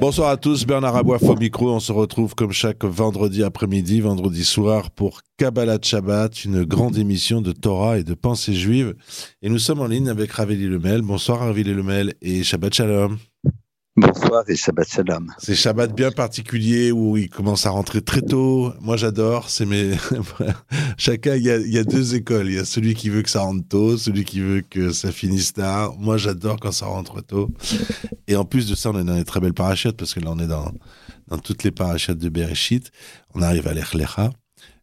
Bonsoir à tous, Bernard Aboif au micro. On se retrouve comme chaque vendredi après-midi, vendredi soir pour Kabbalah Shabbat, une grande émission de Torah et de pensée juive. Et nous sommes en ligne avec Raveli Lemel. Bonsoir Raveli Lemel et Shabbat Shalom. Bonsoir et Shabbat Shalom. C'est Shabbat bien particulier où il commence à rentrer très tôt. Moi j'adore. C'est chacun il y, a, deux écoles. Il y a celui qui veut que ça rentre tôt, celui qui veut que ça finisse tard. Moi j'adore quand ça rentre tôt. Et en plus de ça, on est dans des très belles parachutes parce que là on est dans dans toutes les parachutes de Bereshit. On arrive à l'Echlecha.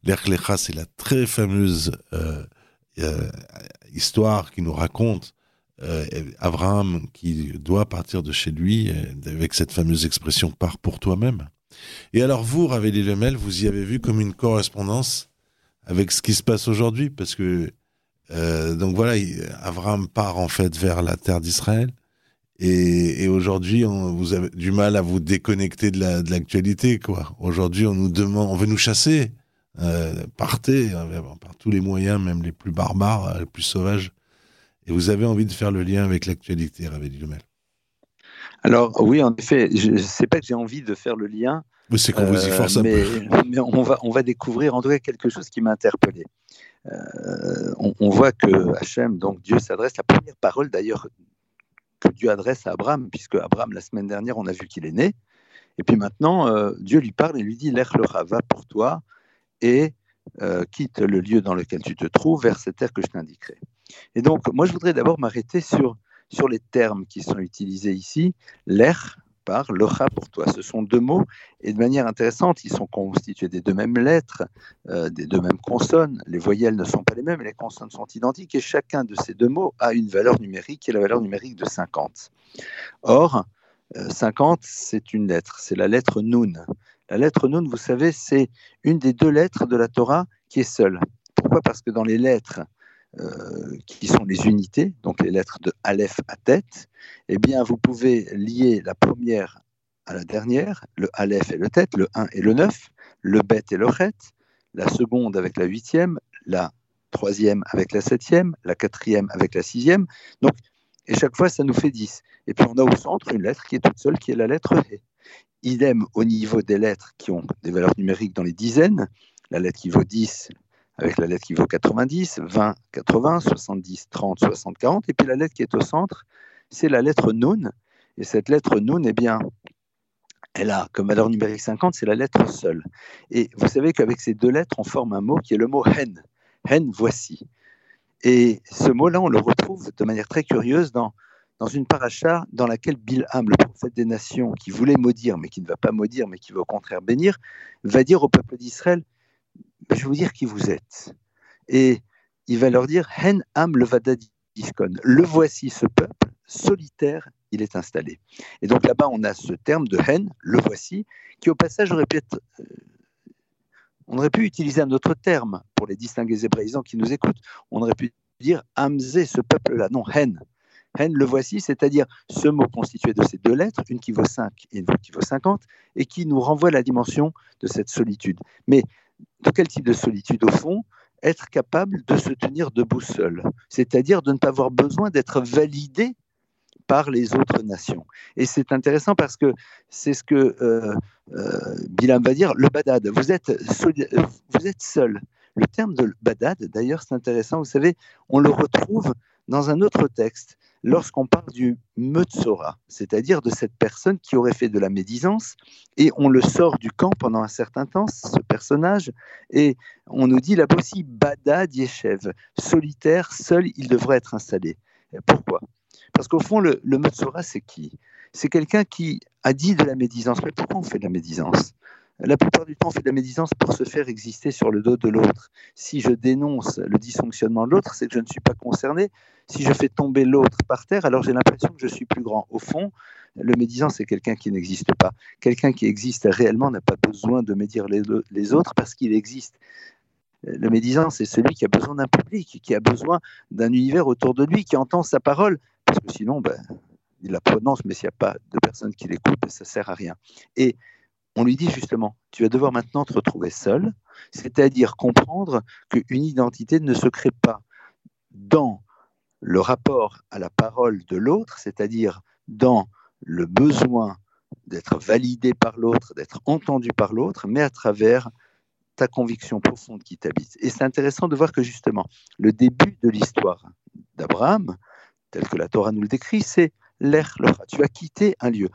L'Echlecha c'est la très fameuse euh, euh, histoire qui nous raconte euh, Abraham qui doit partir de chez lui euh, avec cette fameuse expression pars pour toi-même. Et alors vous, Raveli Lemel, vous y avez vu comme une correspondance avec ce qui se passe aujourd'hui parce que euh, donc voilà, Abraham part en fait vers la terre d'Israël et, et aujourd'hui vous avez du mal à vous déconnecter de l'actualité la, de quoi. Aujourd'hui on nous demande, on veut nous chasser, euh, partez euh, par tous les moyens, même les plus barbares, les plus sauvages et vous avez envie de faire le lien avec l'actualité, Raveli Lemel. Alors oui, en effet, je ne sais pas que j'ai envie de faire le lien. C'est qu'on vous y force un mais, peu. Mais on va, on va découvrir en tout cas quelque chose qui m'a interpellé. Euh, on, on, voit que Hachem, donc Dieu s'adresse, la première parole d'ailleurs que Dieu adresse à Abraham, puisque Abraham, la semaine dernière, on a vu qu'il est né. Et puis maintenant, euh, Dieu lui parle et lui dit L'Ech va pour toi et euh, quitte le lieu dans lequel tu te trouves vers cette terre que je t'indiquerai. Et donc, moi, je voudrais d'abord m'arrêter sur, sur les termes qui sont utilisés ici. L'air par le pour toi. Ce sont deux mots, et de manière intéressante, ils sont constitués des deux mêmes lettres, euh, des deux mêmes consonnes. Les voyelles ne sont pas les mêmes, les consonnes sont identiques, et chacun de ces deux mots a une valeur numérique, qui est la valeur numérique de 50. Or, euh, 50, c'est une lettre, c'est la lettre Nun. La lettre Nun, vous savez, c'est une des deux lettres de la Torah qui est seule. Pourquoi? Parce que dans les lettres euh, qui sont les unités, donc les lettres de Aleph à tête, eh bien, vous pouvez lier la première à la dernière, le Aleph et le tête, le 1 et le 9, le Bet et le Chet, la seconde avec la huitième, la troisième avec la septième, la quatrième avec la sixième. Donc, et chaque fois, ça nous fait 10. Et puis, on a au centre une lettre qui est toute seule, qui est la lettre He. Idem au niveau des lettres qui ont des valeurs numériques dans les dizaines, la lettre qui vaut 10, avec la lettre qui vaut 90, 20, 80, 70, 30, 60, 40. Et puis la lettre qui est au centre, c'est la lettre Nun. Et cette lettre Nun, eh bien, elle a comme valeur numérique 50, c'est la lettre seule. Et vous savez qu'avec ces deux lettres, on forme un mot qui est le mot hen. Hen, voici. Et ce mot-là, on le retrouve de manière très curieuse dans, dans une paracha dans laquelle Bilham, le prophète des nations, qui voulait maudire, mais qui ne va pas maudire, mais qui va au contraire bénir, va dire au peuple d'Israël je vais vous dire qui vous êtes. Et il va leur dire Hen am le vadadiskon. Le voici ce peuple solitaire, il est installé. Et donc là-bas, on a ce terme de Hen, le voici, qui au passage aurait pu être. Euh, on aurait pu utiliser un autre terme pour les distingués hébraïsants qui nous écoutent. On aurait pu dire Amzé, ce peuple-là. Non, Hen. Hen, le voici, c'est-à-dire ce mot constitué de ces deux lettres, une qui vaut 5 et une qui vaut 50, et qui nous renvoie à la dimension de cette solitude. Mais de quel type de solitude Au fond, être capable de se tenir debout seul, c'est-à-dire de ne pas avoir besoin d'être validé par les autres nations. Et c'est intéressant parce que c'est ce que euh, euh, Bilam va dire, le badad, vous êtes, vous êtes seul. Le terme de badad, d'ailleurs, c'est intéressant, vous savez, on le retrouve dans un autre texte lorsqu'on parle du Metzora, c'est-à-dire de cette personne qui aurait fait de la médisance, et on le sort du camp pendant un certain temps, ce personnage, et on nous dit là-bas aussi Bada Yeshev, solitaire, seul, il devrait être installé. Pourquoi? Parce qu'au fond, le, le c'est qui? C'est quelqu'un qui a dit de la médisance. Mais pourquoi on fait de la médisance? La plupart du temps, on fait de la médisance pour se faire exister sur le dos de l'autre. Si je dénonce le dysfonctionnement de l'autre, c'est que je ne suis pas concerné. Si je fais tomber l'autre par terre, alors j'ai l'impression que je suis plus grand. Au fond, le médisant, c'est quelqu'un qui n'existe pas. Quelqu'un qui existe réellement n'a pas besoin de médire les, autres parce qu'il existe. le médisant, c'est celui qui a besoin d'un public, qui a besoin d'un univers autour de lui, qui entend sa parole, parce que sinon, ben, il la prononce, mais s'il n'y a pas de personne qui l'écoute, ça ne sert à rien. Et on lui dit justement, tu vas devoir maintenant te retrouver seul, c'est-à-dire comprendre qu'une identité ne se crée pas dans le rapport à la parole de l'autre, c'est-à-dire dans le besoin d'être validé par l'autre, d'être entendu par l'autre, mais à travers ta conviction profonde qui t'habite. Et c'est intéressant de voir que justement, le début de l'histoire d'Abraham, tel que la Torah nous le décrit, c'est l'Er Tu as quitté un lieu.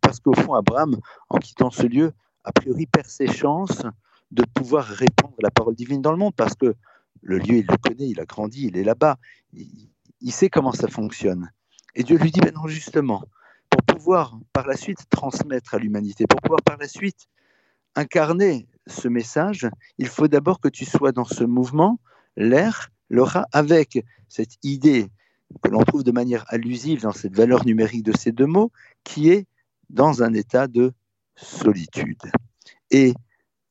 Parce qu'au fond, Abraham, en quittant ce lieu, a priori perd ses chances de pouvoir répandre la parole divine dans le monde, parce que le lieu, il le connaît, il a grandi, il est là-bas, il, sait comment ça fonctionne. Et Dieu lui dit, maintenant justement, pour pouvoir par la suite transmettre à l'humanité, pour pouvoir par la suite incarner ce message, il faut d'abord que tu sois dans ce mouvement, l'air, l'aura, avec cette idée que l'on trouve de manière allusive dans cette valeur numérique de ces deux mots, qui est dans un état de solitude. Et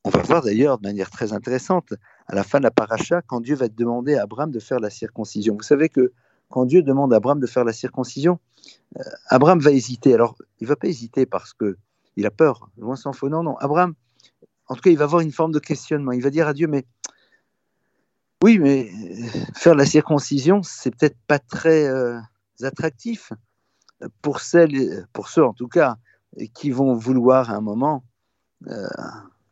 on va voir d'ailleurs de manière très intéressante, à la fin de la paracha, quand Dieu va demander à Abraham de faire la circoncision. Vous savez que quand Dieu demande à Abraham de faire la circoncision, euh, Abraham va hésiter. Alors, il ne va pas hésiter parce que il a peur, loin s'en faut. Non, non, Abraham, en tout cas, il va avoir une forme de questionnement. Il va dire à Dieu, mais oui, mais euh, faire la circoncision, c'est peut-être pas très euh, attractif pour celles, pour ceux en tout cas, qui vont vouloir à un moment euh,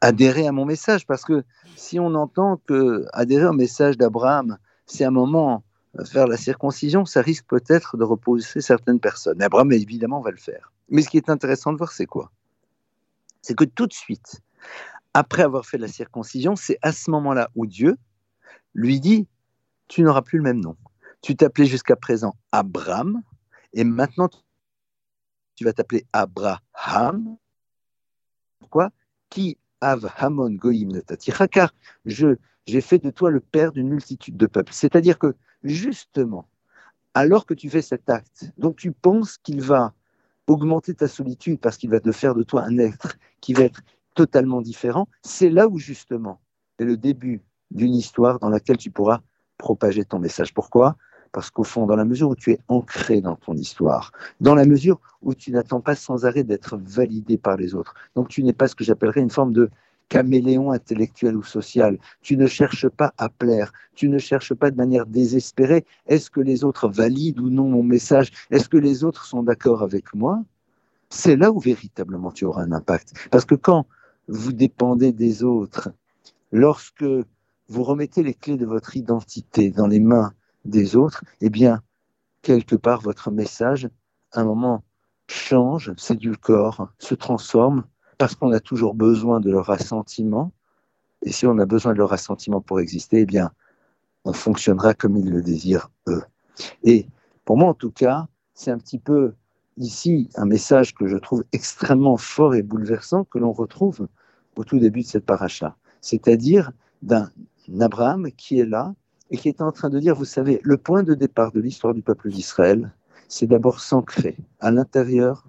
adhérer à mon message. Parce que si on entend que adhérer au message d'Abraham, c'est un moment faire la circoncision, ça risque peut-être de repousser certaines personnes. Abraham, évidemment, va le faire. Mais ce qui est intéressant de voir, c'est quoi? C'est que tout de suite, après avoir fait la circoncision, c'est à ce moment-là où Dieu, lui dit, tu n'auras plus le même nom. Tu t'appelais jusqu'à présent Abraham, et maintenant tu vas t'appeler Abraham. Pourquoi? Qui av hamon goïm car je j'ai fait de toi le père d'une multitude de peuples. C'est-à-dire que justement, alors que tu fais cet acte, donc tu penses qu'il va augmenter ta solitude parce qu'il va te faire de toi un être qui va être totalement différent, c'est là où justement est le début d'une histoire dans laquelle tu pourras propager ton message. Pourquoi? Parce qu'au fond, dans la mesure où tu es ancré dans ton histoire, dans la mesure où tu n'attends pas sans arrêt d'être validé par les autres, donc tu n'es pas ce que j'appellerais une forme de caméléon intellectuel ou social. Tu ne cherches pas à plaire, tu ne cherches pas de manière désespérée, est-ce que les autres valident ou non mon message? Est-ce que les autres sont d'accord avec moi? C'est là où véritablement tu auras un impact. Parce que quand vous dépendez des autres, lorsque vous remettez les clés de votre identité dans les mains des autres, eh bien, quelque part, votre message, à un moment, change, corps, se transforme, parce qu'on a toujours besoin de leur assentiment. Et si on a besoin de leur assentiment pour exister, eh bien, on fonctionnera comme ils le désirent, eux. Et pour moi, en tout cas, c'est un petit peu ici un message que je trouve extrêmement fort et bouleversant que l'on retrouve au tout début de cette paracha. C'est-à-dire d'un Abraham qui est là et qui est en train de dire, vous savez, le point de départ de l'histoire du peuple d'Israël, c'est d'abord s'ancrer à l'intérieur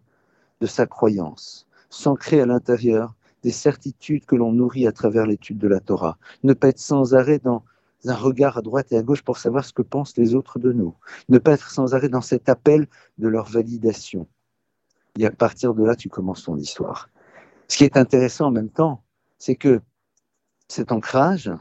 de sa croyance, s'ancrer à l'intérieur des certitudes que l'on nourrit à travers l'étude de la Torah, ne pas être sans arrêt dans un regard à droite et à gauche pour savoir ce que pensent les autres de nous, ne pas être sans arrêt dans cet appel de leur validation. Et à partir de là, tu commences ton histoire. Ce qui est intéressant en même temps, c'est que cet ancrage,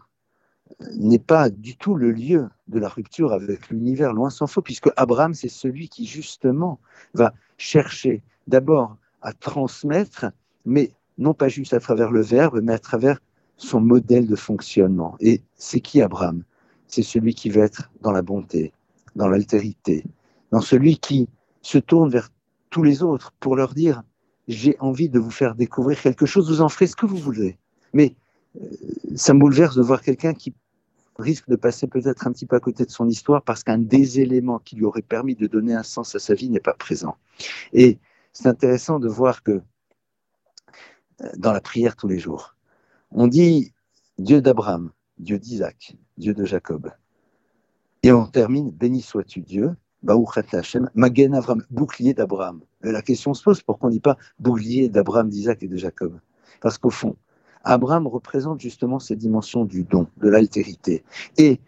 n'est pas du tout le lieu de la rupture avec l'univers, loin s'en faut, puisque Abraham, c'est celui qui justement va chercher d'abord à transmettre, mais non pas juste à travers le verbe, mais à travers son modèle de fonctionnement. Et c'est qui Abraham? C'est celui qui veut être dans la bonté, dans l'altérité, dans celui qui se tourne vers tous les autres pour leur dire, j'ai envie de vous faire découvrir quelque chose, vous en ferez ce que vous voulez. Mais ça bouleverse de voir quelqu'un qui risque de passer peut-être un petit peu à côté de son histoire parce qu'un des éléments qui lui aurait permis de donner un sens à sa vie n'est pas présent. Et c'est intéressant de voir que euh, dans la prière tous les jours, on dit Dieu d'Abraham, Dieu d'Isaac, Dieu de Jacob. Et on termine Béni sois-tu Dieu, Magen Avram, bouclier d'Abraham. La question se pose pourquoi on ne dit pas bouclier d'Abraham, d'Isaac et de Jacob Parce qu'au fond, Abraham représente justement cette dimension du don, de l'altérité. Et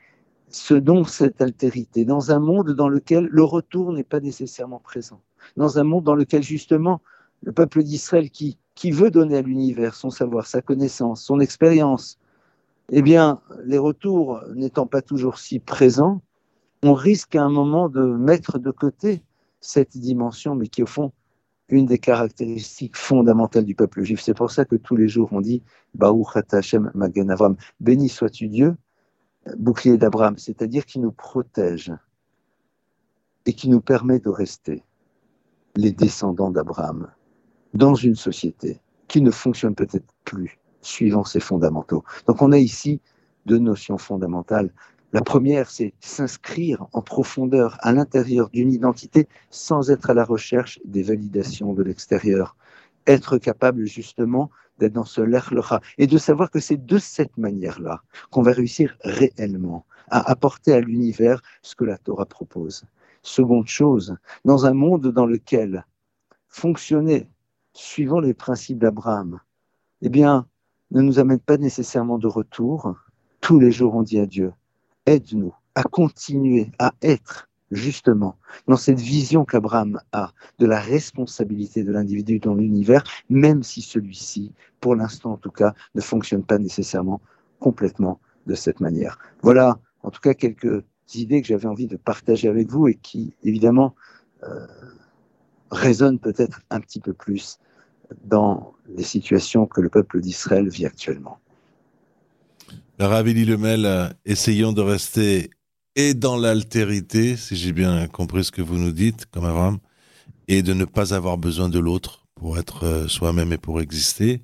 ce don, cette altérité, dans un monde dans lequel le retour n'est pas nécessairement présent, dans un monde dans lequel justement le peuple d'Israël qui, qui veut donner à l'univers son savoir, sa connaissance, son expérience, eh bien, les retours n'étant pas toujours si présents, on risque à un moment de mettre de côté cette dimension, mais qui au fond une des caractéristiques fondamentales du peuple juif. C'est pour ça que tous les jours on dit Baruch Hashem Magen Avram, béni sois-tu Dieu, bouclier d'Abraham, c'est-à-dire qui nous protège et qui nous permet de rester les descendants d'Abraham dans une société qui ne fonctionne peut-être plus suivant ses fondamentaux. Donc on a ici deux notions fondamentales. La première, c'est s'inscrire en profondeur à l'intérieur d'une identité sans être à la recherche des validations de l'extérieur. Être capable justement d'être dans ce l'erlera et de savoir que c'est de cette manière-là qu'on va réussir réellement à apporter à l'univers ce que la Torah propose. Seconde chose, dans un monde dans lequel fonctionner suivant les principes d'Abraham, eh bien, ne nous amène pas nécessairement de retour. Tous les jours, on dit à Dieu, aide-nous à continuer à être justement dans cette vision qu'Abraham a de la responsabilité de l'individu dans l'univers, même si celui-ci, pour l'instant en tout cas, ne fonctionne pas nécessairement complètement de cette manière. Voilà, en tout cas, quelques idées que j'avais envie de partager avec vous et qui, évidemment, euh, résonnent peut-être un petit peu plus dans les situations que le peuple d'Israël vit actuellement. Ravili Lemel, essayons de rester et dans l'altérité, si j'ai bien compris ce que vous nous dites, comme Avram, et de ne pas avoir besoin de l'autre pour être euh, soi-même et pour exister.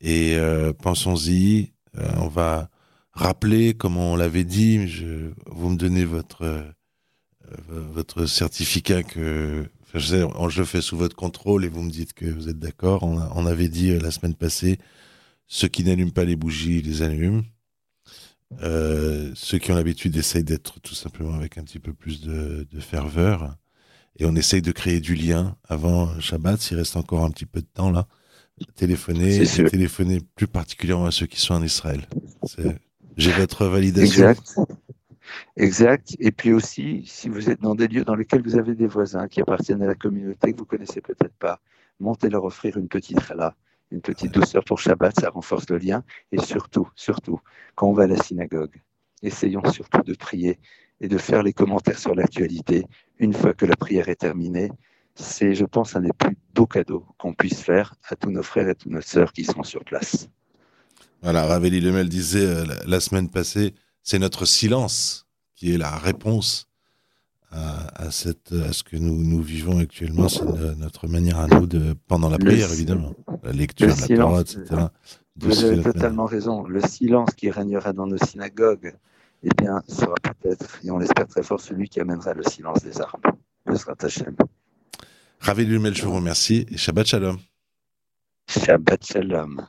Et euh, pensons-y, euh, on va rappeler, comme on l'avait dit, je, vous me donnez votre, votre certificat que je, je fais sous votre contrôle et vous me dites que vous êtes d'accord. On, avait dit euh, la semaine passée, ceux qui n'allument pas les bougies, les allument. Euh, ceux qui ont l'habitude essayent d'être tout simplement avec un petit peu plus de, ferveur. Et on essaye de créer du lien avant Shabbat, s'il reste encore un petit peu de temps là. Téléphoner, téléphoner plus particulièrement à ceux qui sont en Israël. J'ai votre validation. Exact. Exact. Et puis aussi, si vous êtes dans des lieux dans lesquels vous avez des voisins qui appartiennent à la communauté que vous connaissez peut-être pas, montez leur offrir une petite chala, une petite douceur pour Shabbat, ça renforce le lien. Et surtout, surtout, quand on va à la synagogue, essayons surtout de prier et de faire les commentaires sur l'actualité une fois que la prière est terminée. C'est, je pense, un des plus beaux cadeaux qu'on puisse faire à tous nos frères et toutes nos sœurs qui sont sur place. Voilà, Raveli Lemel disait euh, la semaine passée, c'est notre silence qui est la réponse à, cette, à ce que nous, nous vivons actuellement. C'est notre manière à nous de, pendant la prière, évidemment, la lecture, la parole, etc. Vous avez totalement raison. Le silence qui régnera dans nos synagogues, eh bien, sera peut-être, et on l'espère très fort, celui qui amènera le silence des armes. Le sera Hachem. Ravi Lumel, je vous remercie et Shabbat Shalom. Shabbat Shalom.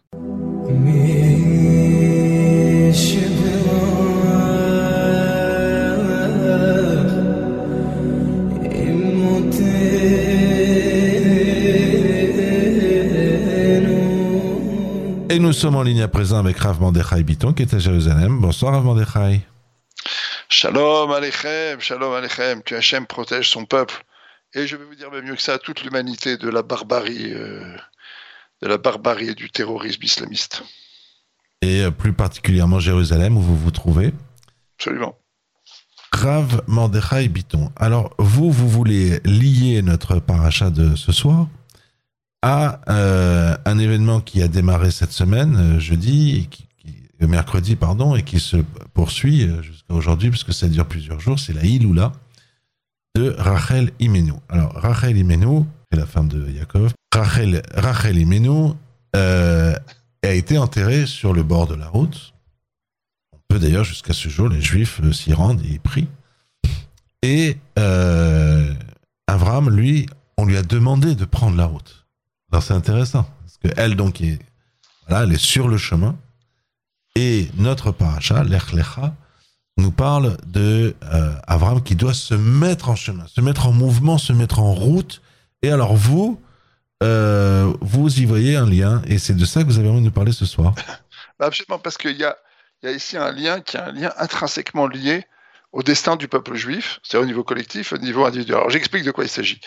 Et nous sommes en ligne à présent avec Rav Mandechai Biton qui est à Jérusalem. Bonsoir Rav Mandechai. Shalom Alechem, Shalom Alechem, que Hachem protège son peuple. Et je vais vous dire même mieux que ça, toute l'humanité de la barbarie, euh, de la barbarie et du terrorisme islamiste. Et euh, plus particulièrement Jérusalem où vous vous trouvez Absolument. Rav Mandechai Biton. Alors vous, vous voulez lier notre paracha de ce soir? À euh, un événement qui a démarré cette semaine, euh, jeudi, qui, qui, mercredi, pardon, et qui se poursuit euh, jusqu'à aujourd'hui, puisque ça dure plusieurs jours, c'est la Iloula de Rachel Imenu. Alors, Rachel Imenu, c'est la femme de Yaakov, Rachel, Rachel Imenu euh, a été enterrée sur le bord de la route. On peut d'ailleurs, jusqu'à ce jour, les Juifs s'y rendent et y prient. Et euh, Avram, lui, on lui a demandé de prendre la route. Alors c'est intéressant, parce qu'elle, donc, est, voilà, elle est sur le chemin, et notre paracha, l'Echlecha, nous parle de euh, Avram qui doit se mettre en chemin, se mettre en mouvement, se mettre en route. Et alors vous, euh, vous y voyez un lien, et c'est de ça que vous avez envie de nous parler ce soir. Bah, absolument, parce qu'il y a, y a ici un lien qui est un lien intrinsèquement lié au destin du peuple juif, c'est au niveau collectif, au niveau individuel. Alors j'explique de quoi il s'agit.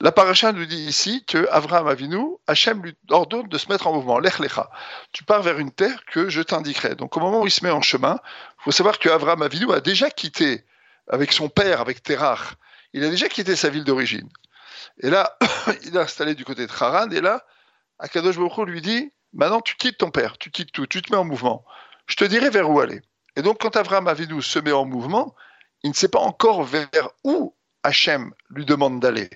La paracha nous dit ici que Avraham Avinu, Hachem lui ordonne de se mettre en mouvement, l'ech lecha. Tu pars vers une terre que je t'indiquerai. Donc au moment où il se met en chemin, il faut savoir que Avraham Avinu a déjà quitté, avec son père, avec Terach, il a déjà quitté sa ville d'origine. Et là, il est installé du côté de Haran, et là, Akadosh Baruch lui dit, maintenant tu quittes ton père, tu quittes tout, tu te mets en mouvement. Je te dirai vers où aller. Et donc quand Avraham Avinu se met en mouvement, il ne sait pas encore vers où Hachem lui demande d'aller.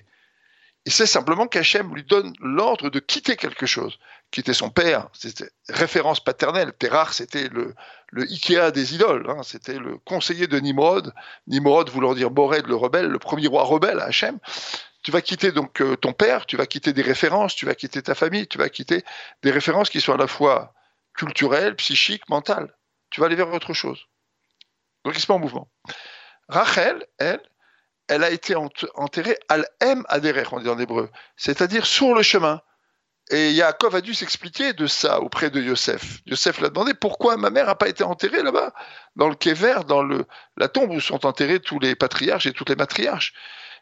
Il sait simplement qu'Hachem lui donne l'ordre de quitter quelque chose. Quitter son père, c'était référence paternelle. Terach, c'était le, Ikea des idoles. Hein. C'était le conseiller de Nimrod. Nimrod voulant dire Mored, le rebelle, le premier roi rebelle à Hachem. Tu vas quitter donc euh, ton père, tu vas quitter des références, tu vas quitter ta famille, tu vas quitter des références qui sont à la fois culturelles, psychiques, mentales. Tu vas aller vers autre chose. Donc il se met en mouvement. Rachel, elle, elle a été enterrée al-em aderech, on dit en hébreu, c'est-à-dire sur le chemin. Et Yaakov a dû s'expliquer de ça auprès de Yosef. Yosef l'a demandé pourquoi ma mère n'a pas été enterrée là-bas, dans le kéver, dans le, la tombe où sont enterrés tous les patriarches et toutes les matriarches.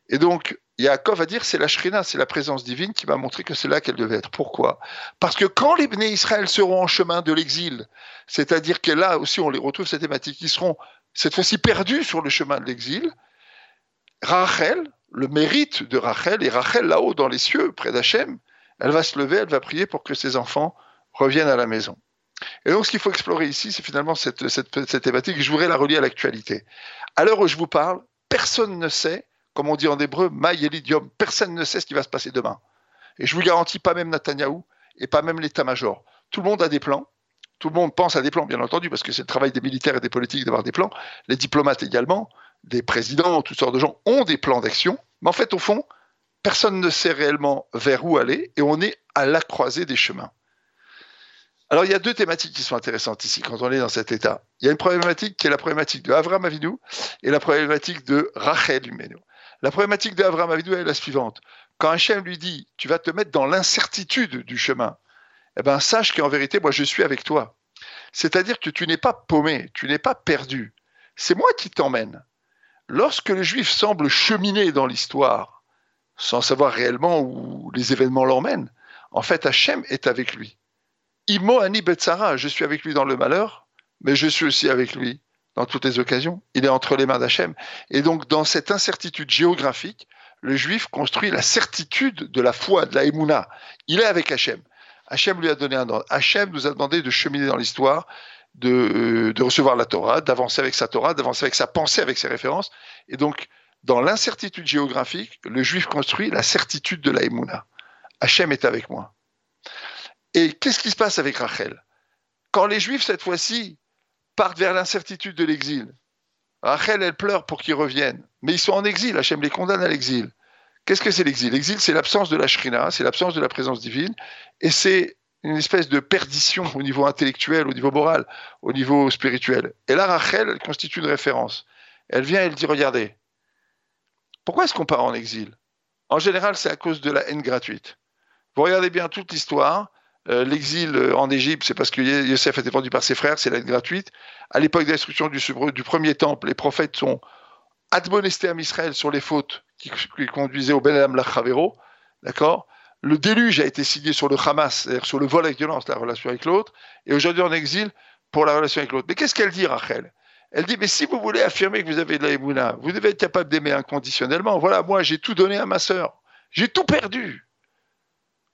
Et donc, Yaakov va dire c'est la Shrina, c'est la présence divine qui m'a montré que c'est là qu'elle devait être. Pourquoi? Parce que quand les Bnei Israël seront en chemin de l'exil, c'est-à-dire que là aussi on les retrouve cette thématique, ils seront cette fois-ci perdu sur le chemin de l'exil, Rachel, le mérite de Rachel, et Rachel là-haut dans les cieux, près d'Hachem, elle va se lever, elle va prier pour que ses enfants reviennent à la maison. Et donc ce qu'il faut explorer ici, c'est finalement cette, cette, thématique, je voudrais la relier à l'actualité. À l'heure où je vous parle, personne ne sait, comme on dit en hébreu, maïelidium, personne ne sait ce qui va se passer demain. Et je vous garantis, pas même Netanyahou et pas même l'état-major. Tout le monde a des plans, tout le monde pense à des plans, bien entendu, parce que c'est le travail des militaires et des politiques d'avoir des plans. Les diplomates également, des présidents, toutes sortes de gens ont des plans d'action. Mais en fait, au fond, personne ne sait réellement vers où aller et on est à la croisée des chemins. Alors, il y a deux thématiques qui sont intéressantes ici quand on est dans cet état. Il y a une problématique qui est la problématique de Avram Avinu et la problématique de Rachel Humeno. La problématique de Avram Avinu est la suivante. Quand Hachem lui dit Tu vas te mettre dans l'incertitude du chemin, eh ben, sache qu'en vérité, moi, je suis avec toi. C'est-à-dire que tu n'es pas paumé, tu n'es pas perdu. C'est moi qui t'emmène. Lorsque le juif semble cheminer dans l'histoire, sans savoir réellement où les événements l'emmènent, en fait, Hachem est avec lui. Imo ani betzara, je suis avec lui dans le malheur, mais je suis aussi avec lui dans toutes les occasions. Il est entre les mains d'Hachem. Et donc, dans cette incertitude géographique, le juif construit la certitude de la foi, de la émouna. Il est avec Hachem. Hachem lui a donné un ordre. Hachem nous a demandé de cheminer dans l'histoire, de, recevoir la Torah, d'avancer avec sa Torah, d'avancer avec sa pensée, avec ses références. Et donc, dans l'incertitude géographique, le juif construit la certitude de la Emouna. Hachem est avec moi. Et qu'est-ce qui se passe avec Rachel? Quand les juifs, cette fois-ci, partent vers l'incertitude de l'exil, Rachel, elle pleure pour qu'ils reviennent. Mais ils sont en exil, Hachem les condamne à l'exil. Qu'est-ce que c'est l'exil? L'exil, c'est l'absence de la shrina, c'est l'absence de la présence divine, et c'est une espèce de perdition au niveau intellectuel, au niveau moral, au niveau spirituel. Et là, Rachel, elle constitue une référence. Elle vient elle dit, regardez, pourquoi est-ce qu'on part en exil? En général, c'est à cause de la haine gratuite. Vous regardez bien toute l'histoire, euh, l'exil euh, en Égypte, c'est parce que Yosef a été vendu par ses frères, c'est la haine gratuite. À l'époque de destruction du, du premier temple, les prophètes sont admonestés à Israël sur les fautes qui, conduisait au Ben Adam Lachavero, d'accord? Le déluge a été signé sur le Hamas, c'est-à-dire sur le vol avec violence, la relation avec l'autre, et aujourd'hui en exil pour la relation avec l'autre. Mais qu'est-ce qu'elle dit, Rachel? Elle dit, mais si vous voulez affirmer que vous avez de la Emouna, vous devez être capable d'aimer inconditionnellement. Voilà, moi j'ai tout donné à ma sœur. J'ai tout perdu.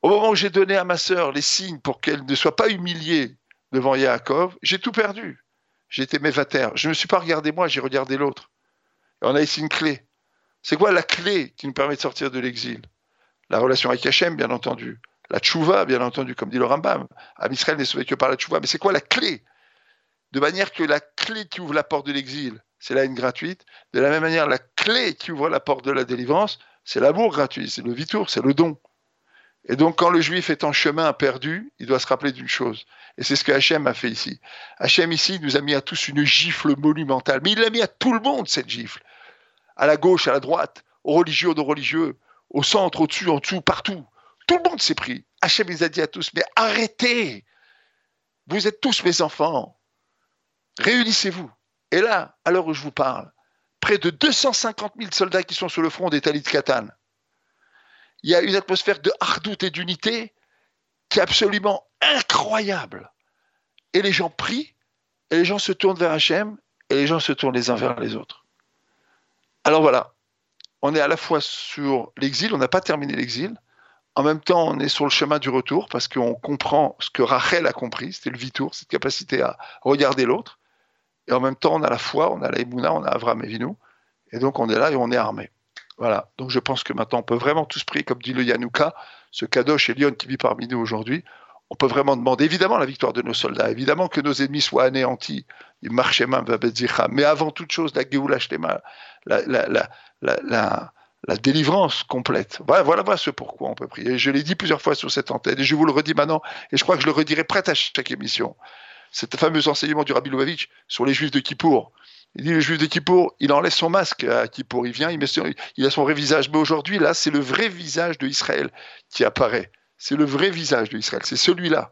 Au moment où j'ai donné à ma sœur les signes pour qu'elle ne soit pas humiliée devant Yaakov, j'ai tout perdu. J'ai été mévataire. Je ne me suis pas regardé moi, j'ai regardé l'autre. Et on a ici une clé. C'est quoi la clé qui nous permet de sortir de l'exil? La relation avec Hachem, bien entendu. La tchouva, bien entendu, comme dit le Rambam. Am Israël n'est sauvé que par la tchouva. Mais c'est quoi la clé? De manière que la clé qui ouvre la porte de l'exil, c'est la haine gratuite. De la même manière, la clé qui ouvre la porte de la délivrance, c'est l'amour gratuit, c'est le vitour, c'est le don. Et donc, quand le juif est en chemin perdu, il doit se rappeler d'une chose. Et c'est ce que Hachem a fait ici. Hachem, ici, nous a mis à tous une gifle monumentale. Mais il l'a mis à tout le monde, cette gifle à la gauche, à la droite, aux religieux, aux non-religieux, au centre, au-dessus, en dessous, partout. Tout le monde s'est pris. Hachem les a dit à tous, mais arrêtez Vous êtes tous mes enfants. Réunissez-vous. Et là, à l'heure où je vous parle, près de 250 000 soldats qui sont sur le front des Talit Katan. Il y a une atmosphère de hardout et d'unité qui est absolument incroyable. Et les gens prient, et les gens se tournent vers Hachem, et les gens se tournent les uns vers les autres. Alors voilà, on est à la fois sur l'exil, on n'a pas terminé l'exil, en même temps on est sur le chemin du retour, parce qu'on comprend ce que Rachel a compris, c'était le vitour, cette capacité à regarder l'autre, et en même temps, on a la foi, on a la on a Avram Vinu. Et donc, on est là et on est armé. Voilà. Donc, je pense que maintenant, on peut vraiment tous prier, comme dit le Yanouka, ce Kadosh et Lyon qui vit parmi nous aujourd'hui. On peut vraiment demander, évidemment, la victoire de nos soldats, évidemment que nos ennemis soient anéantis. Mais avant toute chose, la la, la, délivrance complète. Voilà, voilà, ce pourquoi on peut prier. Je l'ai dit plusieurs fois sur cette antenne et je vous le redis maintenant et je crois que je le redirai prêt à chaque émission cet fameux enseignement du Rabbi Lubavitch sur les Juifs de Kippour. Il dit le Juif de Kippour, il enlève son masque à Kippour, il vient, il, il a son vrai visage. Mais aujourd'hui, là, c'est le vrai visage de Israël qui apparaît. C'est le vrai visage de Israël, c'est celui-là.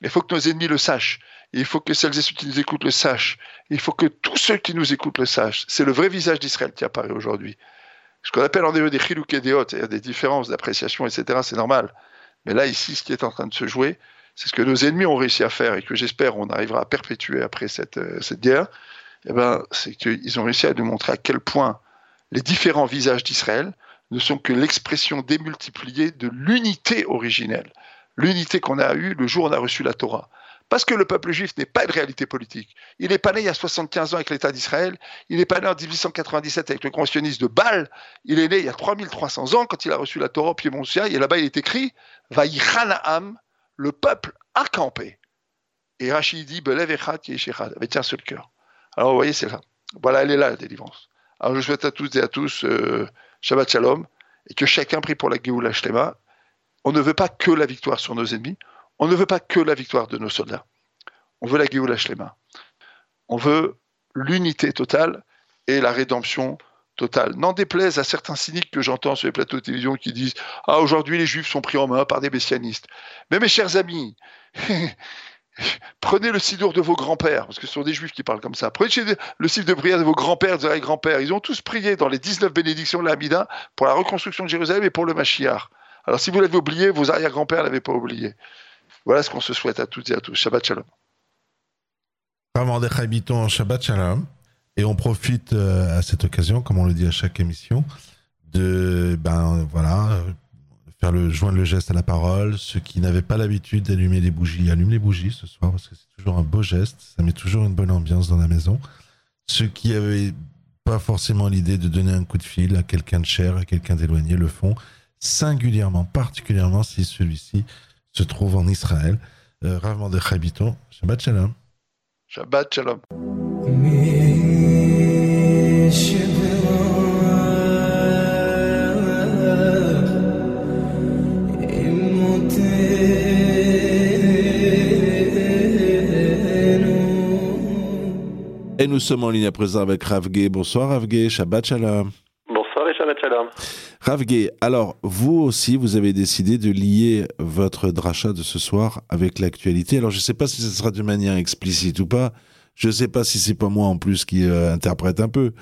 Il faut que nos ennemis le sachent. il faut que celles et ceux qui nous écoutent le sachent. il faut que tous ceux qui nous écoutent le sachent. C'est le vrai visage d'Israël qui apparaît aujourd'hui. Ce qu'on appelle en hébreu des chiluk et des hot, c'est-à-dire des différences d'appréciation, etc., c'est normal. Mais là, ici, ce qui est en train de se jouer, c'est ce que nos ennemis ont réussi à faire et que j'espère on arrivera à perpétuer après cette, euh, cette guerre, eh ben, c'est qu'ils ont réussi à nous montrer à quel point les différents visages d'Israël ne sont que l'expression démultipliée de l'unité originelle, l'unité qu'on a eue le jour où on a reçu la Torah. Parce que le peuple juif n'est pas une réalité politique. Il n'est pas né il y a 75 ans avec l'État d'Israël, il n'est pas né en 1897 avec le grand de Bâle, il est né il y a 3300 ans quand il a reçu la Torah au pied et là-bas il est écrit « Vaïchana'am » le peuple a campé. Et Rachid dit avec un seul cœur. Alors vous voyez, c'est là. Voilà, elle est là, la délivrance. Alors je souhaite à tous et à tous euh, Shabbat Shalom et que chacun prie pour la Géoula Shlema. On ne veut pas que la victoire sur nos ennemis, on ne veut pas que la victoire de nos soldats. On veut la Géoula Shlema. On veut l'unité totale et la rédemption Total. N'en déplaise à certains cyniques que j'entends sur les plateaux de télévision qui disent Ah, aujourd'hui, les juifs sont pris en main par des messianistes. Mais mes chers amis, prenez le sidour de vos grands-pères, parce que ce sont des juifs qui parlent comme ça. Prenez le sidour de prière de vos grands-pères, de vos grands-pères. Ils ont tous prié dans les 19 bénédictions de l'Amida pour la reconstruction de Jérusalem et pour le Mashiach. Alors, si vous l'avez oublié, vos arrière-grands-pères l'avaient pas oublié. Voilà ce qu'on se souhaite à toutes et à tous. Shabbat Shalom. Shabbat Shalom. Et on profite euh, à cette occasion, comme on le dit à chaque émission, de ben voilà faire le joindre le geste à la parole. Ceux qui n'avaient pas l'habitude d'allumer les bougies, allument les bougies ce soir parce que c'est toujours un beau geste. Ça met toujours une bonne ambiance dans la maison. Ceux qui avaient pas forcément l'idée de donner un coup de fil à quelqu'un de cher, à quelqu'un d'éloigné, le font singulièrement, particulièrement si celui-ci se trouve en Israël. Euh, Ravement de Chabiton, Shabbat Shalom. Shabbat Shalom. Et nous sommes en ligne à présent avec Ravgé. Bonsoir Ravgé, Shabbat Shalom. Bonsoir et Shabbat Shalom. Ravgé, alors vous aussi, vous avez décidé de lier votre dracha de ce soir avec l'actualité. Alors je ne sais pas si ce sera de manière explicite ou pas, je ne sais pas si c'est pas moi en plus qui euh, interprète un peu,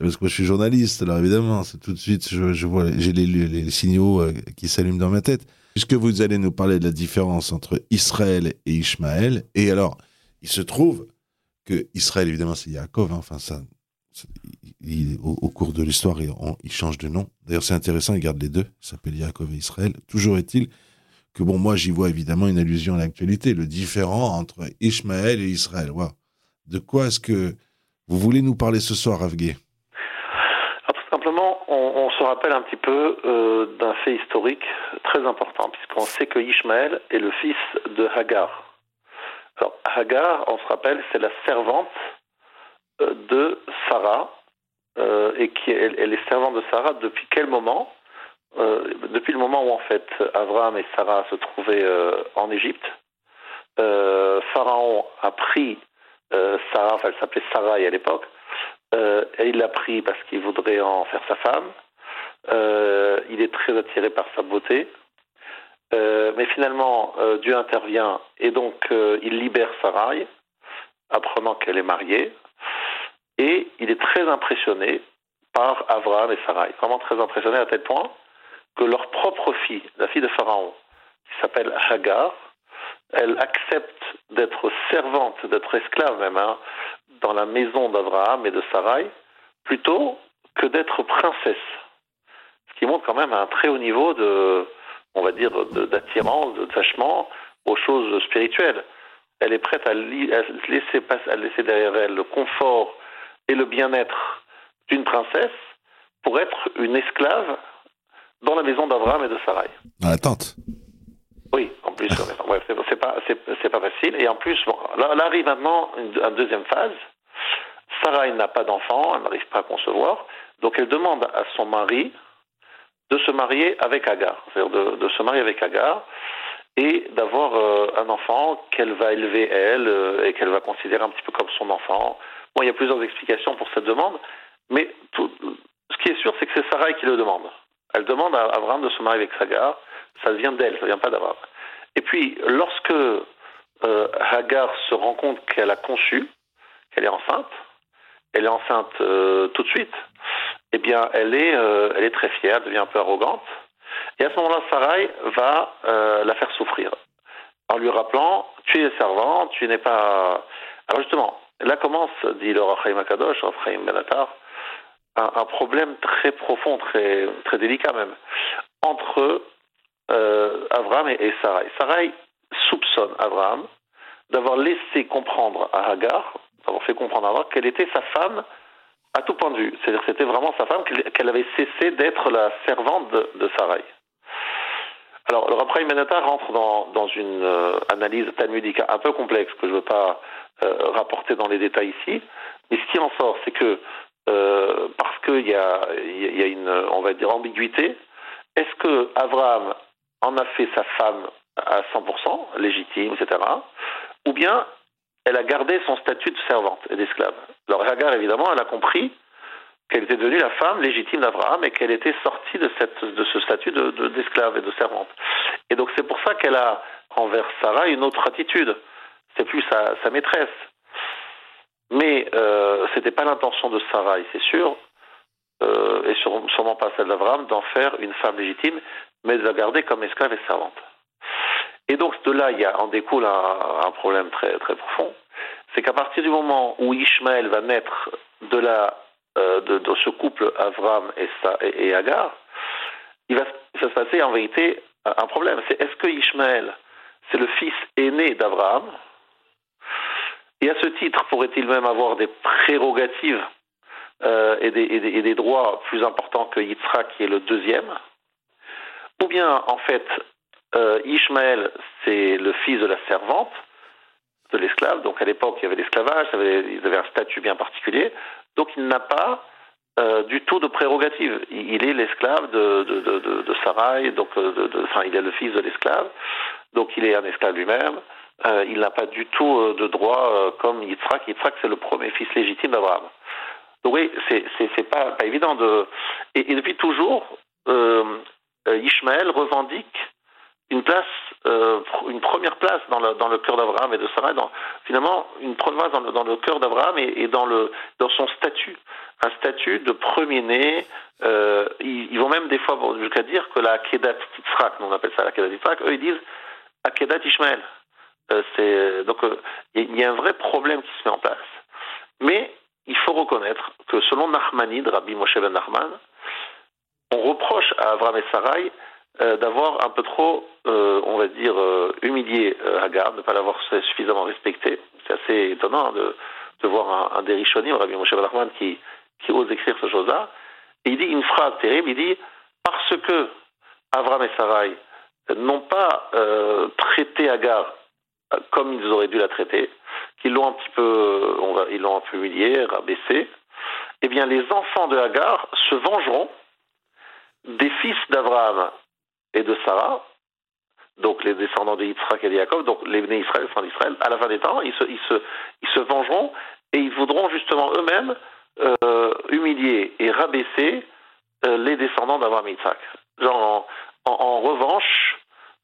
parce que moi je suis journaliste. Alors évidemment, c'est tout de suite, je, vois, j'ai les, les, signaux euh, qui s'allument dans ma tête. Puisque vous allez nous parler de la différence entre Israël et Ishmaël. Et alors, il se trouve que Israël, évidemment, c'est Yaakov. Hein, enfin, ça, au, cours de l'histoire, il, change de nom. D'ailleurs, c'est intéressant, il garde les deux. Il s'appelle Yaakov et Israël. Toujours est-il que, bon, moi, j'y vois évidemment une allusion à l'actualité, le différent entre Ishmaël et Israël. Wow. De quoi est-ce que vous voulez nous parler ce soir, Avgué ah, simplement, on, se rappelle un petit peu euh, d'un fait historique très important, puisqu'on sait que Ishmaël est le fils de Hagar. Hagar, on se rappelle, c'est la servante euh, de Sarah, euh, et qui elle, elle, est servante de Sarah depuis quel moment Depuis le moment où en fait Abraham et Sarah se trouvaient en Égypte. Pharaon a pris euh, Sarah, enfin elle s'appelait Sarah à l'époque, euh, et il l'a pris parce qu'il voudrait en faire sa femme. Euh, il est très attiré par sa beauté. Euh, mais finalement, euh, Dieu intervient et donc euh, il libère Sarai, apprenant qu'elle est mariée. Et il est très impressionné par Abraham et Sarai. Vraiment très impressionné à tel point que leur propre fille, la fille de Pharaon, qui s'appelle Hagar, elle accepte d'être servante, d'être esclave même, hein, dans la maison d'Abraham et de Sarai, plutôt que d'être princesse. Ce qui montre quand même un très haut niveau de, on va dire, d'attirance, de d'attachement aux choses spirituelles. Elle est prête à, laisser passer, à laisser derrière elle le confort et le bien-être d'une princesse pour être une esclave dans la maison d'Abraham et de Sarai. Dans la tente. Oui, en plus, c'est pas, c'est pas facile. Et en plus, bon, là, arrive maintenant une, une deuxième phase. Sarai n'a pas d'enfant, elle n'arrive pas à concevoir, donc elle demande à son mari de se marier avec Agar, c'est-à-dire de, se marier avec Agar et d'avoir euh, un enfant qu'elle va élever elle euh, et qu'elle va considérer un petit peu comme son enfant. Bon, il y a plusieurs explications pour cette demande, mais ce qui est sûr, c'est que c'est Sarai qui le demande. Elle demande à Abraham de se marier avec Agar, ça vient d'elle, ça vient pas d'Abraham. Et puis, lorsque euh, Hagar se rend compte qu'elle a conçu, qu'elle est enceinte, elle est enceinte tout de suite, eh bien, elle est, euh, elle est très fière, elle devient un peu arrogante. Et à ce moment-là, Sarai va euh, la faire souffrir en lui rappelant Tu es servante, tu n'es pas. Alors justement, là commence, dit le Rachaim Akadosh, Rachaim Benatar, un, problème très profond, très, très délicat même, entre euh, Abraham et, et Sarai. Sarai soupçonne Abraham d'avoir laissé comprendre à Hagar, d'avoir fait comprendre à Hagar qu'elle était sa femme à tout point de vue. C'est-à-dire que c'était vraiment sa femme, qu'elle avait cessé d'être la servante de, de Sarai. Alors, le Raphaël Menata rentre dans, dans une euh, analyse talmudique un peu complexe que je ne veux pas euh, rapporter dans les détails ici. Mais ce qui en sort, c'est que euh, parce qu'il y a, y a une, on va dire, ambiguïté, est-ce que Abraham en a fait sa femme à 100%, légitime, etc. Ou bien elle a gardé son statut de servante et d'esclave. Alors Hagar, évidemment, elle a compris qu'elle était devenue la femme légitime d'Abraham et qu'elle était sortie de, cette, de ce statut d'esclave de, et de servante. Et donc c'est pour ça qu'elle a envers Sarah une autre attitude. C'est plus sa, sa, maîtresse. Mais euh, ce n'était pas l'intention de Sarah, c'est sûr, euh, et sûrement pas celle d'Abraham, d'en faire une femme légitime, mais de la garder comme esclave et servante. Et donc de là, il y a, en découle un, problème très, très profond. C'est qu'à partir du moment où Ishmaël va naître de, la, euh, de, ce couple Avram et, et, Agar, il va, se passer en vérité un problème. C'est est-ce que Ishmaël, c'est le fils aîné d'Abraham? Et à ce titre, pourrait-il même avoir des prérogatives euh, et, des, et, des, droits plus importants que Yitzhak, qui est le deuxième? Ou bien, en fait, euh, Ishmaël, c'est le fils de la servante, de l'esclave. Donc à l'époque, il y avait l'esclavage, il avait un statut bien particulier. Donc il n'a pas euh, du tout de prérogative. Il, est l'esclave de, de, de, de, Sarai, donc euh, enfin, il est le fils de l'esclave, donc il est un esclave lui-même. Euh, il n'a pas du tout de droit comme Yitzhak. Yitzhak, c'est le premier fils légitime d'Abraham. Donc oui, c'est, pas, pas évident de. Et, et depuis toujours, Ishmaël revendique une place, euh, une première place dans le, cœur d'Abraham et de Sarah, finalement une première place dans le, cœur d'Abraham et, dans, le, dans son statut, un statut de premier-né. Euh, ils, vont même des fois jusqu'à dire que la Akedat Titzrak, on appelle ça la Akedat Titzrak, eux ils disent Akedat Ishmael. Euh, donc euh, il y a un vrai problème qui se met en place. Mais il faut reconnaître que selon Nachmanide, Rabbi Moshe Ben Nachman, on reproche à Abraham et Sarai d'avoir un peu trop, euh, on va dire, euh, humilié Hagar, de ne pas l'avoir suffisamment respecté. C'est assez étonnant de, de voir un, un des Rishonim, Rabbi Moshe Balachman, qui, qui ose écrire ce chose-là. Et il dit une phrase terrible, il dit « Parce que Avram et Sarai n'ont pas traité Hagar comme ils auraient dû la traiter, qu'ils l'ont un petit peu, ils l'ont un peu humilié, rabaissé, eh bien les enfants de Hagar se vengeront des fils d'Abraham et de Sarah, donc les descendants de Yitzhak et de Jacob, donc les Israël, les d'Israël, à la fin des temps, ils se, vengeront et ils voudront justement eux-mêmes euh, humilier et rabaisser euh, les descendants d'Abraham et Yitzhak. En, revanche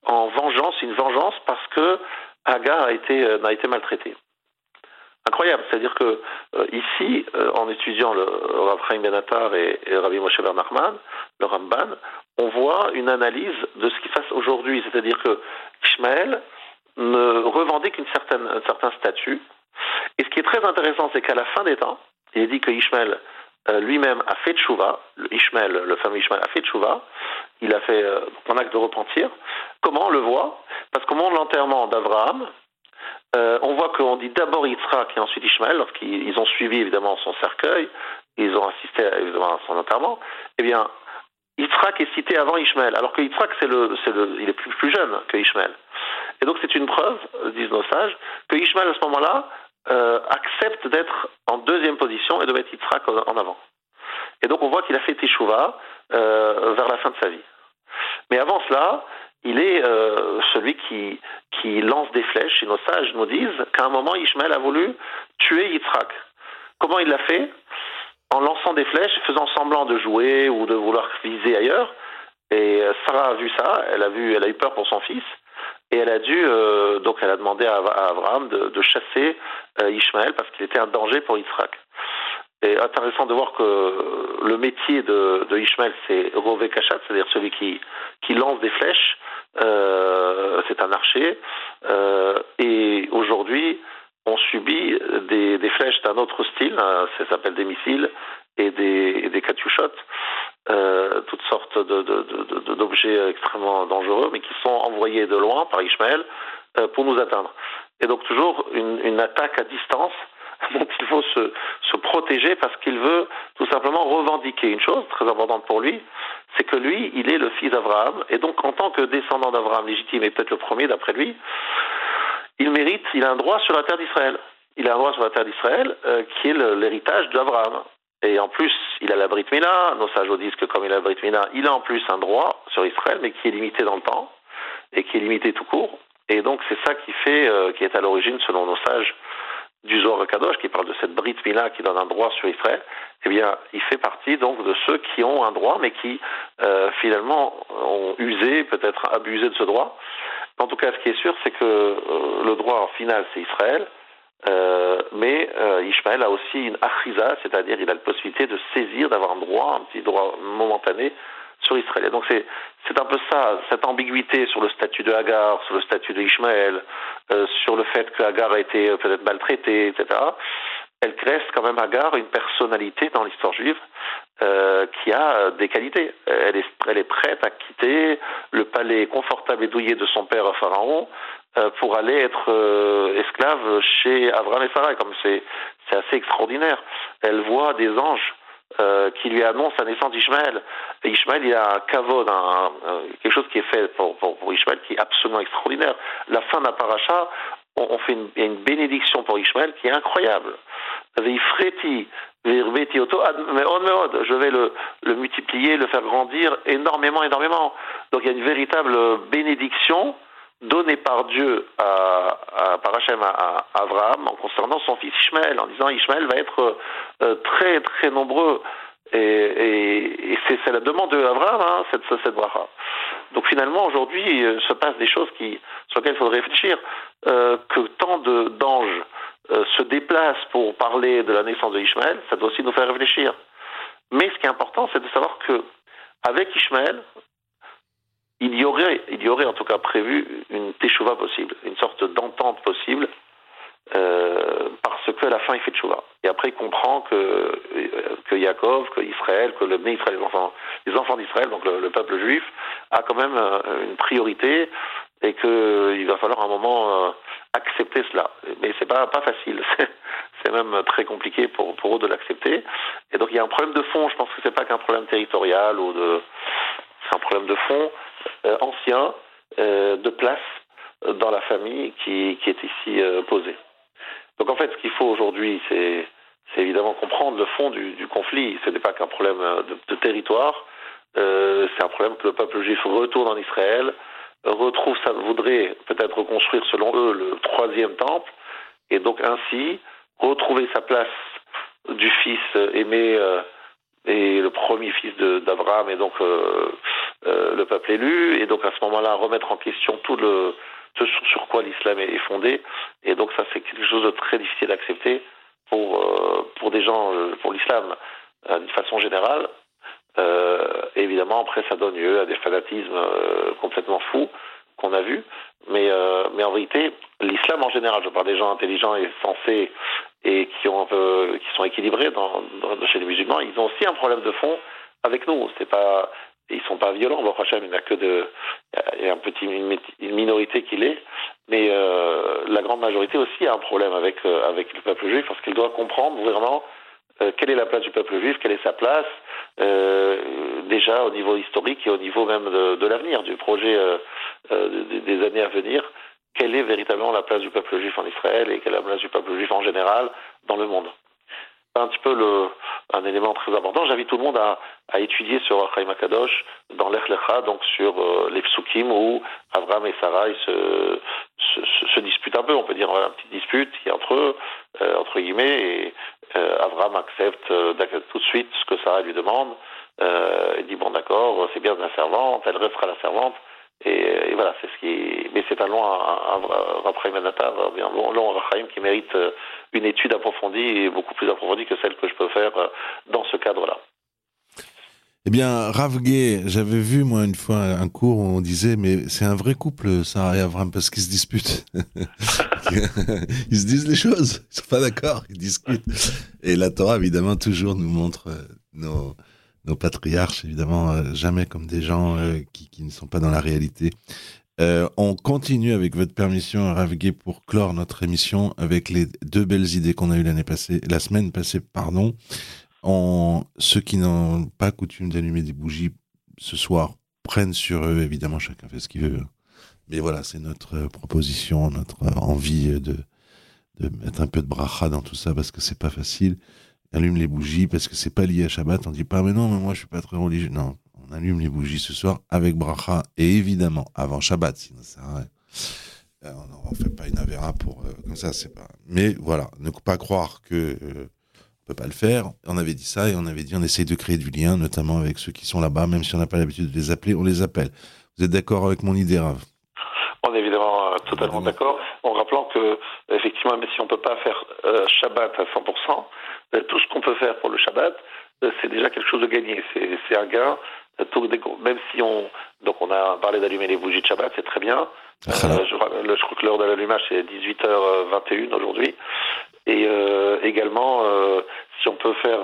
en vengeance, une vengeance parce que Hagar a euh, a été maltraitée. Incroyable, c'est-à-dire que euh, ici, euh, en étudiant le, Rav Chaim Benatar et, et Rabbi Moshe Nachman, le Ramban, on voit une analyse de ce qui se passe aujourd'hui, c'est-à-dire que Ishmaël ne revendique une certaine, un certain statut. Et ce qui est très intéressant, c'est qu'à la fin des temps, il est dit que Ishmaël euh, lui-même a fait tchouva, Ishmael, le fameux Ishmael a fait tchouva, il a fait un acte de repentir. Comment on le voit? Parce qu'au moment de l'enterrement d'Abraham, euh, on voit qu'on dit d'abord Yitzhak et ensuite Ishmael, lorsqu'ils ont suivi évidemment son cercueil, ils ont assisté évidemment à son enterrement, eh bien, Yitzhak est cité avant Ishmael, alors que Yitzhak, c'est le, c'est le, il est plus, plus jeune que Ishmael. Et donc c'est une preuve, disent nos sages, que Ishmael à ce moment-là euh, accepte d'être en deuxième position et de mettre Yitzhak en avant. Et donc on voit qu'il a fait Teshuvah euh, vers la fin de sa vie. Mais avant cela, il est euh, celui qui, qui lance des flèches. Et nos sages nous disent qu'à un moment, Ishmael a voulu tuer Yitzhak. Comment il l'a fait? En lançant des flèches, faisant semblant de jouer ou de vouloir viser ailleurs. Et Sarah a vu ça, elle a, vu, elle a eu peur pour son fils. Et elle a dû, euh, donc elle a demandé à, Abraham de, de chasser euh, Ishmaël parce qu'il était un danger pour Yitzhak. Et intéressant de voir que le métier de, de Ishmael, c'est Rové Kachat, c'est-à-dire celui qui, qui lance des flèches. Euh, c'est un archer. Euh, et aujourd'hui, on subit des, des flèches d'un autre style, hein, ça s'appelle des missiles et des, et des euh, toutes sortes d'objets de, de, extrêmement dangereux, mais qui sont envoyés de loin par Ishmael euh, pour nous atteindre. Et donc toujours une, une attaque à distance dont il faut se, protéger parce qu'il veut tout simplement revendiquer une chose très importante pour lui, c'est que lui, il est le fils d'Abraham, et donc en tant que descendant d'Abraham légitime, et peut-être le premier d'après lui, il mérite, il a un droit sur la terre d'Israël. Il a un droit sur la terre d'Israël euh, qui est l'héritage d'Abraham. Et en plus, il a la Brit Mila. Nos sages disent que comme il a la Brit Mila, il a en plus un droit sur Israël, mais qui est limité dans le temps et qui est limité tout court. Et donc, c'est ça qui fait, euh, qui est à l'origine, selon nos sages, du Zohar Kadosh, qui parle de cette Brit Mila qui donne un droit sur Israël. Eh bien, il fait partie donc de ceux qui ont un droit, mais qui euh, finalement ont usé, peut-être abusé de ce droit. En tout cas, ce qui est sûr, c'est que euh, le droit final, c'est Israël. Euh, mais Ishmael a aussi une achiza, c'est-à-dire il a la possibilité de saisir, d'avoir un droit, un petit droit momentané donc c'est c'est un peu ça, cette ambiguïté sur le statut de Hagar, sur le statut de Ishmael, euh, sur le fait que Hagar a été peut-être maltraitée, etc. Elle reste quand même Hagar une personnalité dans l'histoire juive euh, qui a des qualités. Elle est, elle est prête à quitter le palais confortable et douillet de son père Pharaon euh, pour aller être euh, esclave chez Abraham et Sarah. Comme c'est assez extraordinaire. Elle voit des anges euh, qui lui annoncent la naissance d'Ishmaël. Et Ishmaël, il a un kavod, un, un, quelque chose qui est fait pour, pour, Ishmaël qui est absolument extraordinaire. La fin d'un paracha, on, on fait une, bénédiction pour Ishmaël qui est incroyable. Je vais le multiplier, le faire grandir énormément, énormément. Donc il y a une véritable bénédiction donné par Dieu à, à par Hachem à, à, Abraham en concernant son fils Ishmaël, en disant Ishmaël va être euh, très très nombreux. Et, et, c'est la demande d'Abraham, hein, cette, cette bracha. Donc finalement, aujourd'hui, euh, se passent des choses qui, sur lesquelles il faudrait réfléchir. Euh, que tant d'anges euh, se déplacent pour parler de la naissance de Ishmaël, ça doit aussi nous faire réfléchir. Mais ce qui est important, c'est de savoir que avec Ishmaël, il y aurait, il y aurait en tout cas prévu une teshuva possible, une sorte d'entente possible, euh, parce qu'à la fin il fait teshuva. Et après il comprend que que Yaakov, que Israël, que le Israël, les enfants, les enfants d'Israël, donc le, le, peuple juif, a quand même euh, une priorité et qu'il va falloir à un moment euh, accepter cela. Mais c'est pas pas facile. c'est même très compliqué pour, pour eux de l'accepter. Et donc il y a un problème de fond. Je pense que c'est pas qu'un problème territorial ou de, c'est un problème de fond euh, ancien euh, de place dans la famille qui, qui est ici euh, posé. Donc en fait, ce qu'il faut aujourd'hui, c'est évidemment comprendre le fond du, conflit. Ce n'est pas qu'un problème de, territoire, euh, c'est un problème que le peuple juif retourne en Israël, retrouve ça, voudrait peut-être reconstruire selon eux le troisième temple, et donc ainsi retrouver sa place du fils aimé euh, et le premier fils d'Abraham, et donc euh, le peuple élu, et donc à ce moment-là remettre en question tout le ce sur quoi l'islam est fondé, et donc ça c'est quelque chose de très difficile à accepter pour pour des gens pour l'islam d'une façon générale. évidemment après ça donne lieu à des fanatismes complètement fous qu'on a vus, mais mais en vérité l'islam en général, je parle des gens intelligents et sensés et qui ont qui sont équilibrés dans, dans, chez les musulmans, ils ont aussi un problème de fond avec nous. C'est pas ils sont pas violents. Bon, Hachem, il n'y a que de, il y a un petit, une minorité qui l'est, mais euh, la grande majorité aussi a un problème avec euh, avec le peuple juif parce qu'il doit comprendre vraiment euh, quelle est la place du peuple juif, quelle est sa place, euh, déjà au niveau historique et au niveau même de, de l'avenir, du projet euh, des années à venir quelle est véritablement la place du peuple juif en Israël et quelle est la place du peuple juif en général dans le monde. C'est un petit peu le, un élément très important. J'invite tout le monde à, à étudier sur Chaim Akadosh dans l'Echlecha, donc sur euh, les psukim où Avram et Sarah se, se, disputent un peu. On peut dire une petite dispute qui est entre eux, euh, entre guillemets, et euh, Avram accepte euh, tout de suite ce que Sarah lui demande. Il dit bon d'accord, c'est bien de la servante, elle restera la servante. Et, et, voilà, c'est ce qui. Mais c'est un long, un, un, bien long, long Rachaim qui mérite euh, une étude approfondie et beaucoup plus approfondie que celle que je peux faire euh, dans ce cadre-là. Eh bien, Rav j'avais vu moi une fois un cours où on disait mais c'est un vrai couple Sarah et Avram parce qu'ils se disputent. ils se disent les choses, ils sont pas d'accord, ils discutent. Et la Torah évidemment toujours nous montre euh, nos nos patriarches, évidemment, euh, jamais comme des gens euh, qui, qui, ne sont pas dans la réalité. Euh, on continue avec votre permission, Ravgué, pour clore notre émission avec les deux belles idées qu'on a eues l'année passée, la semaine passée, pardon. En, ceux qui n'ont pas coutume d'allumer des bougies ce soir prennent sur eux, évidemment, chacun fait ce qu'il veut. Mais voilà, c'est notre proposition, notre envie de, de mettre un peu de bracha dans tout ça parce que c'est pas facile allume les bougies parce que c'est pas lié à Shabbat. On dit pas, mais non, mais moi je suis pas très religieux. Non, on allume les bougies ce soir avec bracha et évidemment avant Shabbat, sinon ça euh, on ne fait pas une avéra pour euh, comme ça, c'est pas. Mais voilà, ne pas croire que euh, on peut pas le faire. On avait dit ça et on avait dit on essaye de créer du lien, notamment avec ceux qui sont là-bas, même si on n'a pas l'habitude de les appeler, on les appelle. Vous êtes d'accord avec mon idée, Rav? On est évidemment totalement d'accord. En rappelant que effectivement, même si on peut pas faire Shabbat à 100%, euh, tout ce qu'on peut faire pour le Shabbat, euh, c'est déjà quelque chose de gagné. C'est un gain. Euh, même si on donc on a parlé d'allumer les bougies de Shabbat, c'est très bien. Euh, je, je crois que l'heure de l'allumage c'est 18h21 aujourd'hui. Et euh, également, euh, si on peut faire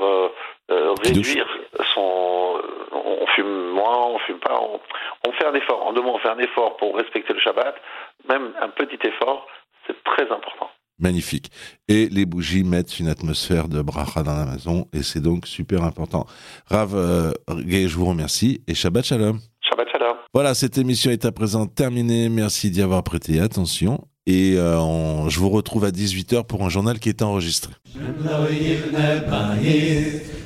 réduire son, on fume moins, on fume pas, on, on fait un effort. En deux mots, on fait un effort pour respecter le Shabbat. Même un petit effort, c'est très important. Magnifique. Et les bougies mettent une atmosphère de bracha dans la maison et c'est donc super important. Rav euh, je vous remercie et Shabbat Shalom. Shabbat Shalom. Voilà, cette émission est à présent terminée. Merci d'y avoir prêté attention. Et euh, on, je vous retrouve à 18h pour un journal qui est enregistré.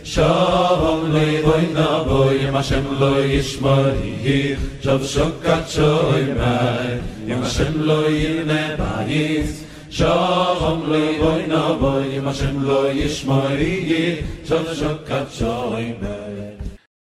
Shalom loy boy na boy yem Hashem loy yishmorich Shav shokat shoy mai yem Hashem loy yirne bayis. Shalom loy boy na boy yem Hashem loy yishmorich Shav shokat shoy